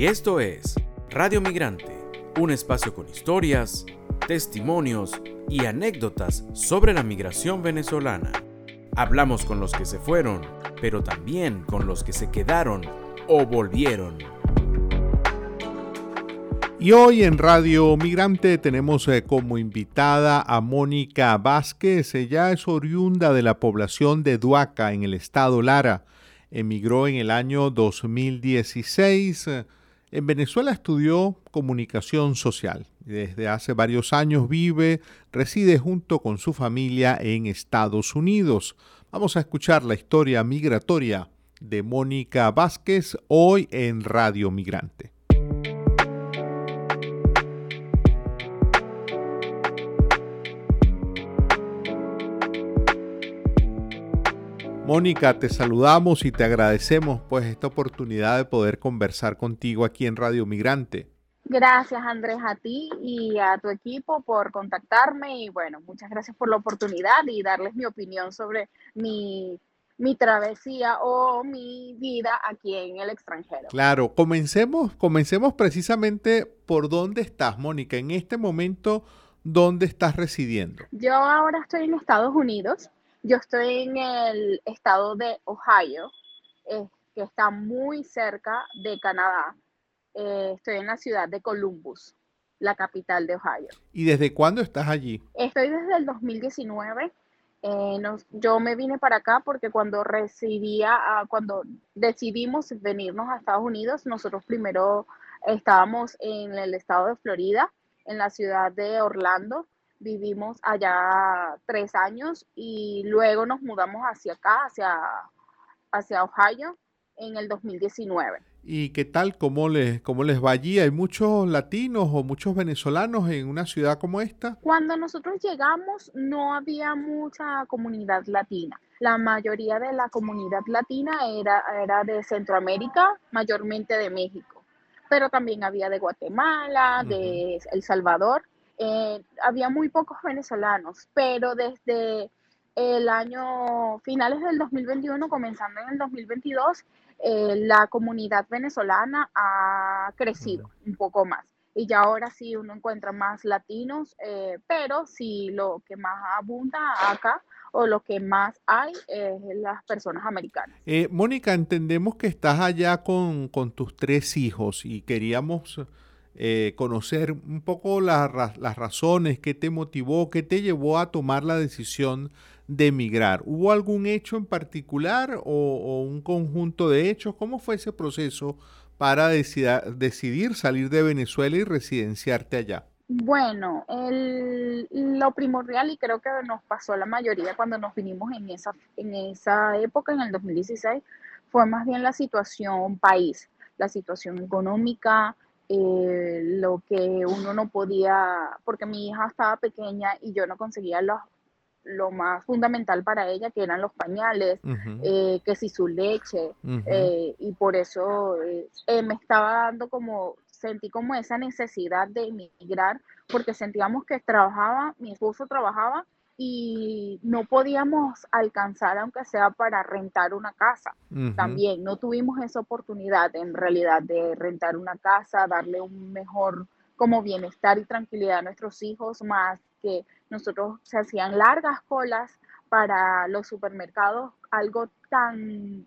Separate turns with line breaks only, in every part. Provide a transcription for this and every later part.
Y esto es Radio Migrante, un espacio con historias, testimonios y anécdotas sobre la migración venezolana. Hablamos con los que se fueron, pero también con los que se quedaron o volvieron.
Y hoy en Radio Migrante tenemos eh, como invitada a Mónica Vázquez. Ella es oriunda de la población de Duaca en el estado Lara. Emigró en el año 2016. En Venezuela estudió comunicación social. Desde hace varios años vive, reside junto con su familia en Estados Unidos. Vamos a escuchar la historia migratoria de Mónica Vázquez hoy en Radio Migrante. Mónica, te saludamos y te agradecemos pues esta oportunidad de poder conversar contigo aquí en Radio Migrante.
Gracias Andrés a ti y a tu equipo por contactarme y bueno, muchas gracias por la oportunidad y darles mi opinión sobre mi, mi travesía o mi vida aquí en el extranjero.
Claro, comencemos, comencemos precisamente por dónde estás, Mónica, en este momento, ¿dónde estás residiendo?
Yo ahora estoy en Estados Unidos yo estoy en el estado de Ohio, eh, que está muy cerca de Canadá. Eh, estoy en la ciudad de Columbus, la capital de Ohio.
¿Y desde cuándo estás allí?
Estoy desde el 2019. Eh, yo me vine para acá porque cuando residía, ah, cuando decidimos venirnos a Estados Unidos, nosotros primero estábamos en el estado de Florida, en la ciudad de Orlando, vivimos allá tres años y luego nos mudamos hacia acá, hacia, hacia Ohio, en el 2019.
¿Y qué tal? ¿Cómo les, ¿Cómo les va allí? ¿Hay muchos latinos o muchos venezolanos en una ciudad como esta?
Cuando nosotros llegamos no había mucha comunidad latina. La mayoría de la comunidad latina era, era de Centroamérica, mayormente de México, pero también había de Guatemala, de El Salvador eh, había muy pocos venezolanos, pero desde el año finales del 2021, comenzando en el 2022, eh, la comunidad venezolana ha crecido un poco más. Y ya ahora sí uno encuentra más latinos, eh, pero sí lo que más abunda acá o lo que más hay es las personas americanas.
Mónica, entendemos que estás allá con, con tus tres hijos y queríamos eh, conocer un poco las razones, qué te motivó, qué te llevó a tomar la decisión de emigrar. ¿Hubo algún hecho en particular o, un conjunto de hechos? ¿Cómo fue ese proceso para decidir salir de Venezuela y residenciarte allá?
Bueno, lo primordial y creo que nos pasó a la mayoría cuando nos vinimos en esa, en esa época, en el 2016, fue más bien la situación país, la situación económica, eh, lo que uno no podía, porque mi hija estaba pequeña y yo no conseguía lo, lo más fundamental para ella, que eran los pañales, eh, que si su leche, eh, y por eso me estaba dando como, sentí como esa necesidad de emigrar, porque sentíamos que trabajaba, mi esposo trabajaba y no podíamos alcanzar, aunque sea para rentar una casa. También no tuvimos esa oportunidad en realidad de rentar una casa, darle un mejor como bienestar y tranquilidad a nuestros hijos, más que nosotros se hacían largas colas para los supermercados, algo tan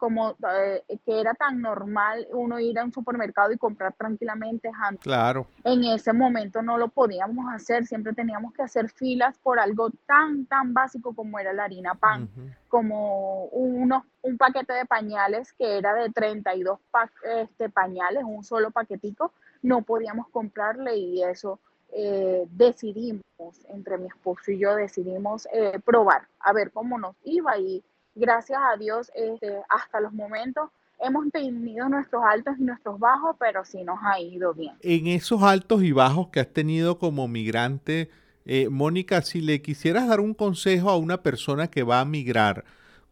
como eh, que era tan normal uno ir a un supermercado y comprar tranquilamente
Claro.
En ese momento no lo podíamos hacer, siempre teníamos que hacer filas por algo tan, tan básico como era la harina pan, como uno, un paquete de pañales que era de 32 este, pañales, un solo paquetico, no podíamos comprarle y eso eh, decidimos, entre mi esposo y yo decidimos eh, probar, a ver cómo nos iba y gracias a Dios, este, hasta los momentos hemos tenido nuestros altos y nuestros bajos, pero sí nos ha ido bien.
En esos altos y bajos que has tenido como migrante, eh, Mónica, si le quisieras dar un consejo a una persona que va a migrar,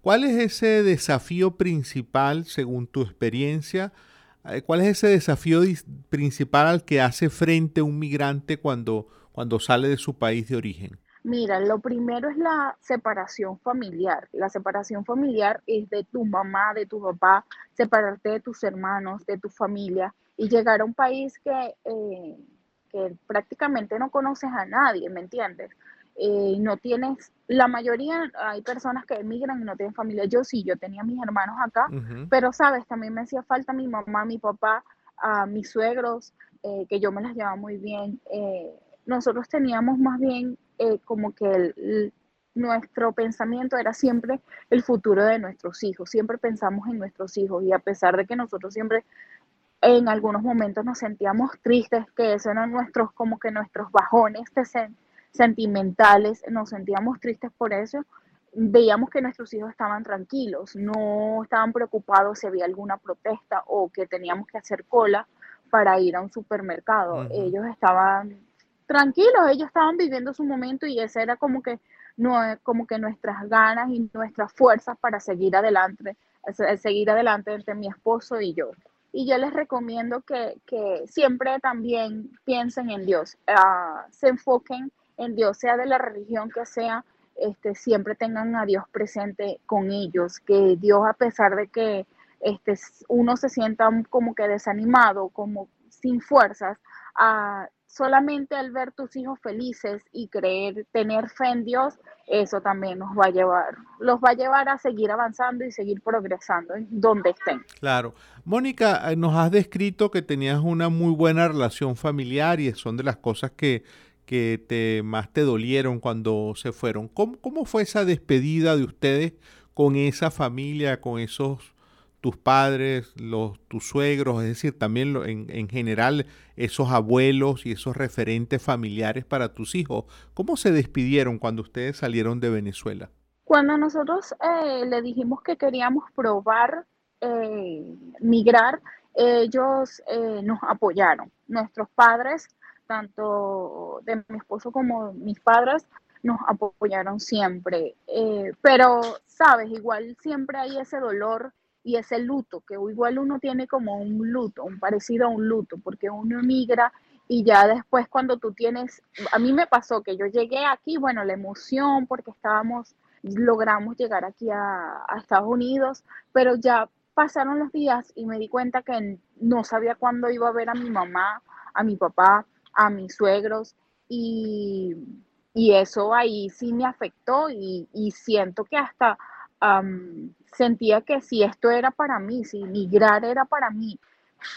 ¿cuál es ese desafío principal según tu experiencia? Eh, ¿Cuál es ese desafío principal al que hace frente un migrante cuando, cuando sale de su país de origen?
Mira, lo primero es la separación familiar. La separación familiar es de tu mamá, de tu papá, separarte de tus hermanos, de tu familia y llegar a un país que, eh, que prácticamente no conoces a nadie, ¿me entiendes? Eh, no tienes, la mayoría, hay personas que emigran y no tienen familia. Yo sí, yo tenía mis hermanos acá, pero sabes, también me hacía falta mi mamá, mi papá, a mis suegros, eh, que yo me las llevaba muy bien. nosotros teníamos más bien eh, como que nuestro pensamiento era siempre el futuro de nuestros hijos, siempre pensamos en nuestros hijos y a pesar de que nosotros siempre en algunos momentos nos sentíamos tristes, que esos eran nuestros, como que nuestros bajones sentimentales, nos sentíamos tristes por eso, veíamos que nuestros hijos estaban tranquilos, no estaban preocupados si había alguna protesta o que teníamos que hacer cola para ir a un supermercado. Ellos estaban tranquilos, ellos estaban viviendo su momento y ese era como que, no, como que nuestras ganas y nuestras fuerzas para seguir adelante, seguir adelante entre mi esposo y yo. Y yo les recomiendo que, siempre también piensen en Dios, ah, se enfoquen en Dios, sea de la religión que sea, este, siempre tengan a Dios presente con ellos, que Dios a pesar de que este, uno se sienta como que desanimado, como sin fuerzas, uh, solamente al ver tus hijos felices y creer, tener fe en Dios, eso también nos va a llevar, los va a llevar a seguir avanzando y seguir progresando en donde estén.
Claro. Mónica, eh, nos has descrito que tenías una muy buena relación familiar y son de las cosas que, que te, más te dolieron cuando se fueron. ¿Cómo, ¿Cómo fue esa despedida de ustedes con esa familia, con esos tus padres, los, tus suegros, es decir, también en, en, general esos abuelos y esos referentes familiares para tus hijos. ¿Cómo se despidieron cuando ustedes salieron de Venezuela?
Cuando nosotros eh, le dijimos que queríamos probar eh, migrar, ellos eh, nos apoyaron. Nuestros padres, tanto de mi esposo como mis padres, nos apoyaron siempre. pero, sabes, igual siempre hay ese dolor y ese luto, que igual uno tiene como un luto, un parecido a un luto, porque uno emigra y ya después cuando tú tienes, a mí me pasó que yo llegué aquí, bueno, la emoción porque estábamos, logramos llegar aquí a, Estados Unidos, pero ya pasaron los días y me di cuenta que no sabía cuándo iba a ver a mi mamá, a mi papá, a mis suegros y, eso ahí sí me afectó y, y siento que hasta sentía que si esto era para mí, si migrar era para mí,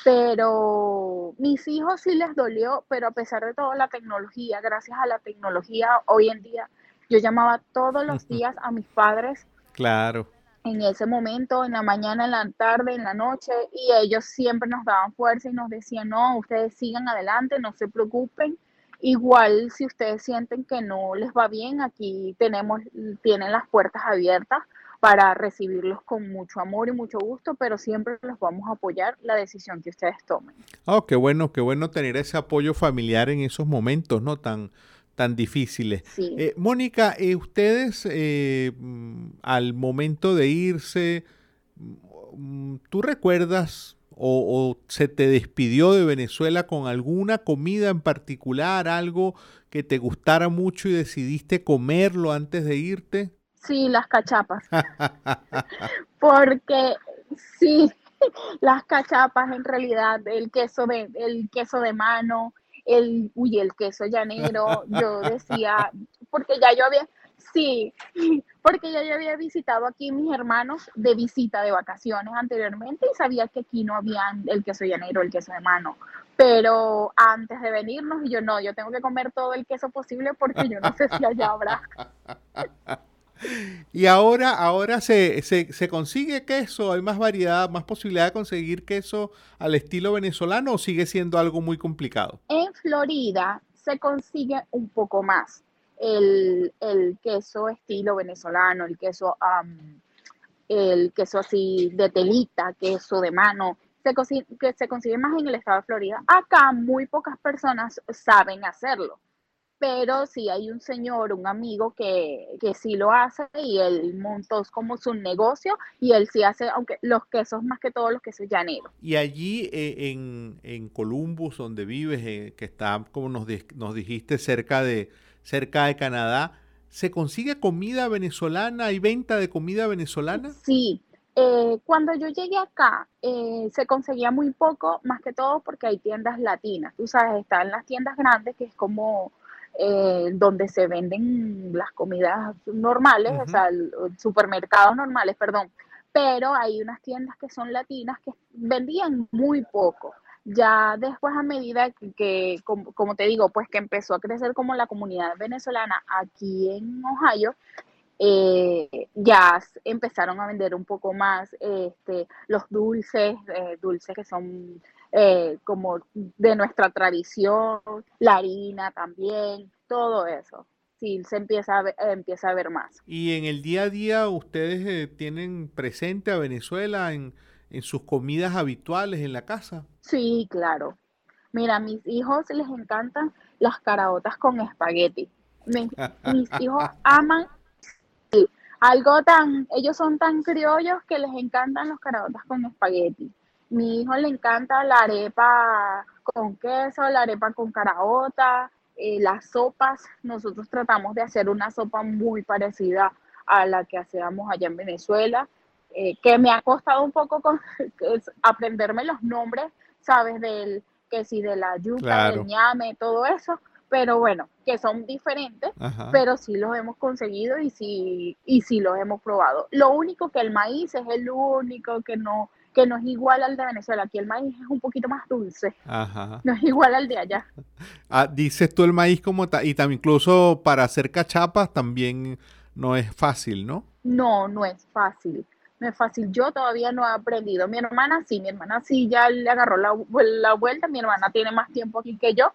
pero mis hijos sí les dolió, pero a pesar de todo la tecnología, gracias a la tecnología hoy en día, yo llamaba todos los días a mis padres.
Claro.
En ese momento, en la mañana, en la tarde, en la noche, y ellos siempre nos daban fuerza y nos decían, no, ustedes sigan adelante, no se preocupen. Igual si ustedes sienten que no les va bien, aquí tenemos, tienen las puertas abiertas para recibirlos con mucho amor y mucho gusto, pero siempre los vamos a apoyar la decisión que ustedes tomen.
Oh, qué bueno, qué bueno tener ese apoyo familiar en esos momentos, ¿no? Tan, tan difíciles. Eh, Mónica, eh, ustedes eh, mm, al momento de irse, mm, ¿tú recuerdas o, o, se te despidió de Venezuela con alguna comida en particular, algo que te gustara mucho y decidiste comerlo antes de irte?
Sí, las cachapas. Porque sí, las cachapas en realidad, el queso de, el queso de mano, el, uy, el queso llanero, yo decía, porque ya yo había, sí, porque ya yo había visitado aquí mis hermanos de visita de vacaciones anteriormente y sabía que aquí no había el queso llanero, el queso de mano. Pero antes de venirnos, yo no, yo tengo que comer todo el queso posible porque yo no sé si allá habrá.
Y ahora, ahora se, se, consigue queso, hay más variedad, más posibilidad de conseguir queso al estilo venezolano o sigue siendo algo muy complicado?
En Florida se consigue un poco más el, queso estilo venezolano, el queso, el queso así de telita, queso de mano, se, que se consigue más en el estado de Florida. Acá muy pocas personas saben hacerlo pero sí hay un señor, un amigo que, que sí lo hace y él montó como su negocio y él sí hace, aunque los quesos más que todos los quesos llaneros.
Y allí eh, en, en, Columbus, donde vives, eh, que está, como nos, nos dijiste, cerca de, cerca de Canadá. ¿Se consigue comida venezolana? y venta de comida venezolana?
Sí, eh, cuando yo llegué acá, eh, se conseguía muy poco, más que todo porque hay tiendas latinas. Tú sabes, están las tiendas grandes, que es como eh, donde se venden las comidas normales, o sea, supermercados normales, perdón. Pero hay unas tiendas que son latinas que vendían muy poco. Ya después, a medida que, como, como, te digo, pues que empezó a crecer como la comunidad venezolana aquí en Ohio, eh, ya empezaron a vender un poco más este, los dulces, eh, dulces que son eh, como de nuestra tradición, la harina también, todo eso. Sí, se empieza a, ver, empieza a ver más.
¿Y en el día a día ustedes tienen presente a Venezuela en, en sus comidas habituales en la casa?
Sí, claro. Mira, a mis hijos les encantan las caraotas con espagueti. mis hijos aman algo tan, ellos son tan criollos que les encantan los caraotas con espagueti. Mi hijo le encanta la arepa con queso, la arepa con caraota, eh, las sopas. Nosotros tratamos de hacer una sopa muy parecida a la que hacíamos allá en Venezuela, eh, que me ha costado un poco con, aprenderme los nombres, ¿sabes? Del que si de la yuca, del ñame, todo eso pero bueno, que son diferentes, pero sí los hemos conseguido y sí, y sí los hemos probado. Lo único que el maíz es el único que no, que no es igual al de Venezuela. Aquí el maíz es un poquito más dulce. No es igual al de allá.
Ah, dices tú el maíz como tal, y también incluso para hacer cachapas también no es fácil, ¿no?
No, no es fácil. No es fácil. Yo todavía no he aprendido. Mi hermana sí, mi hermana sí ya le agarró la, la vuelta. Mi hermana tiene más tiempo aquí que yo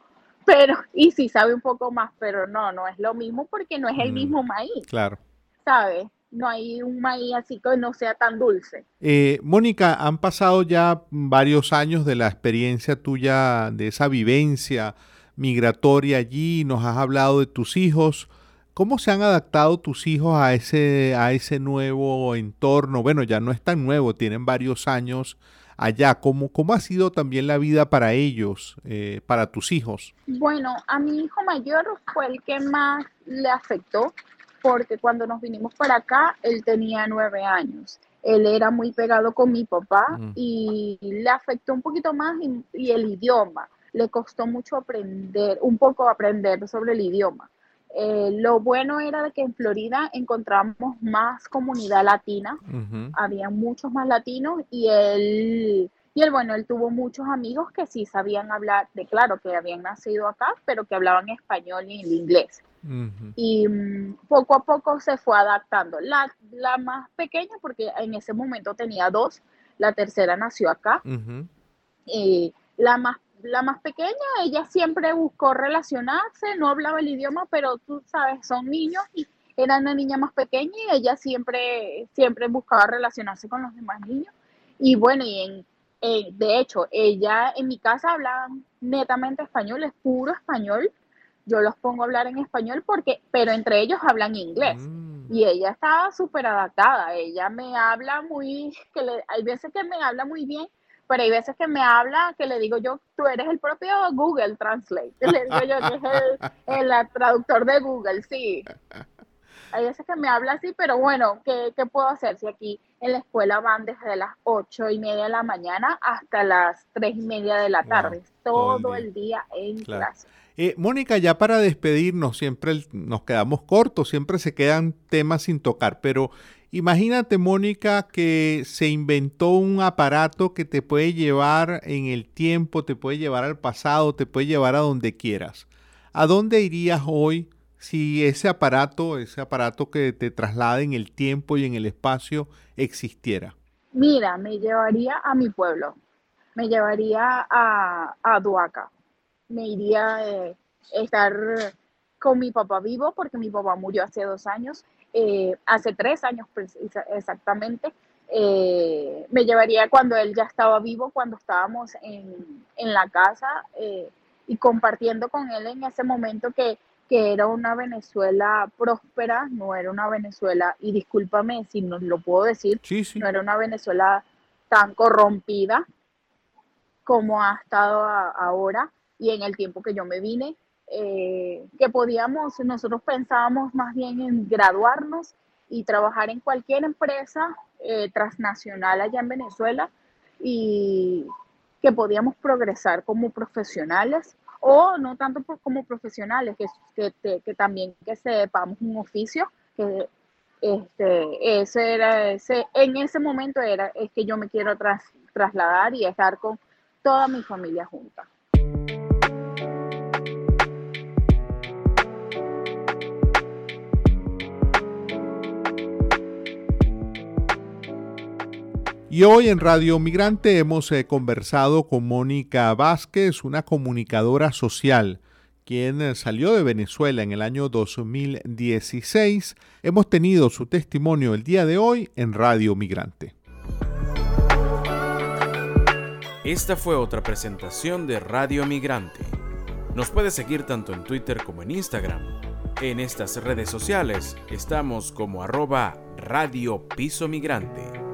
pero, y sí sabe un poco más, pero no, no es lo mismo porque no es el mm, mismo maíz.
Claro.
¿Sabes? No hay un maíz así que no sea tan dulce.
Eh, Mónica, han pasado ya varios años de la experiencia tuya, de esa vivencia migratoria allí, nos has hablado de tus hijos. ¿Cómo se han adaptado tus hijos a ese, a ese nuevo entorno? Bueno, ya no es tan nuevo, tienen varios años allá? ¿Cómo, cómo ha sido también la vida para ellos, eh, para tus hijos?
Bueno, a mi hijo mayor fue el que más le afectó, porque cuando nos vinimos para acá, él tenía nueve años. Él era muy pegado con mi papá y le afectó un poquito más y el idioma. Le costó mucho aprender, un poco aprender sobre el idioma eh, lo bueno era de que en Florida encontramos más comunidad latina, había muchos más latinos y él, y él, bueno, él tuvo muchos amigos que sí sabían hablar, de claro, que habían nacido acá, pero que hablaban español y inglés. Y mm, poco a poco se fue adaptando. La, la, más pequeña, porque en ese momento tenía dos, la tercera nació acá. y la más la más pequeña, ella siempre buscó relacionarse, no hablaba el idioma, pero tú sabes, son niños y era una niña más pequeña y ella siempre, siempre buscaba relacionarse con los demás niños. Y bueno, y en, de hecho, ella en mi casa habla netamente español, es puro español. Yo los pongo a hablar en español porque, pero entre ellos hablan inglés. Mm. Y ella estaba súper adaptada. Ella me habla muy, que hay veces que me habla muy bien pero hay veces que me habla que le digo yo, tú eres el propio Google Translate. Le digo yo que es el, traductor de Google, sí. Hay veces que me habla así, pero bueno, ¿qué, ¿qué, puedo hacer? Si aquí en la escuela van desde las ocho y media de la mañana hasta las tres y media de la tarde, todo, el día, en clase.
Eh, Mónica, ya para despedirnos, siempre nos quedamos cortos, siempre se quedan temas sin tocar, pero Imagínate, Mónica, que se inventó un aparato que te puede llevar en el tiempo, te puede llevar al pasado, te puede llevar a donde quieras. ¿A dónde irías hoy si ese aparato, ese aparato que te traslada en el tiempo y en el espacio existiera?
Mira, me llevaría a mi pueblo, me llevaría a, a Duaca, me iría a eh, estar con mi papá vivo porque mi papá murió hace dos años eh, hace tres años exactamente, eh, me llevaría cuando él ya estaba vivo, cuando estábamos en, la casa eh, y compartiendo con él en ese momento que, era una Venezuela próspera, no era una Venezuela, y discúlpame si no lo puedo decir, no era una Venezuela tan corrompida como ha estado ahora y en el tiempo que yo me vine, eh, que podíamos, nosotros pensábamos más bien en graduarnos y trabajar en cualquier empresa eh, transnacional allá en Venezuela y que podíamos progresar como profesionales o no tanto como profesionales, que, que, también que sepamos un oficio, que este, ese era ese, en ese momento era es que yo me quiero trasladar y estar con toda mi familia junta.
Y hoy en Radio Migrante hemos eh, conversado con Mónica Vázquez, una comunicadora social, quien eh, salió de Venezuela en el año 2016. Hemos tenido su testimonio el día de hoy en Radio Migrante.
Esta fue otra presentación de Radio Migrante. Nos puede seguir tanto en Twitter como en Instagram. En estas redes sociales estamos como arroba Radio Piso Migrante.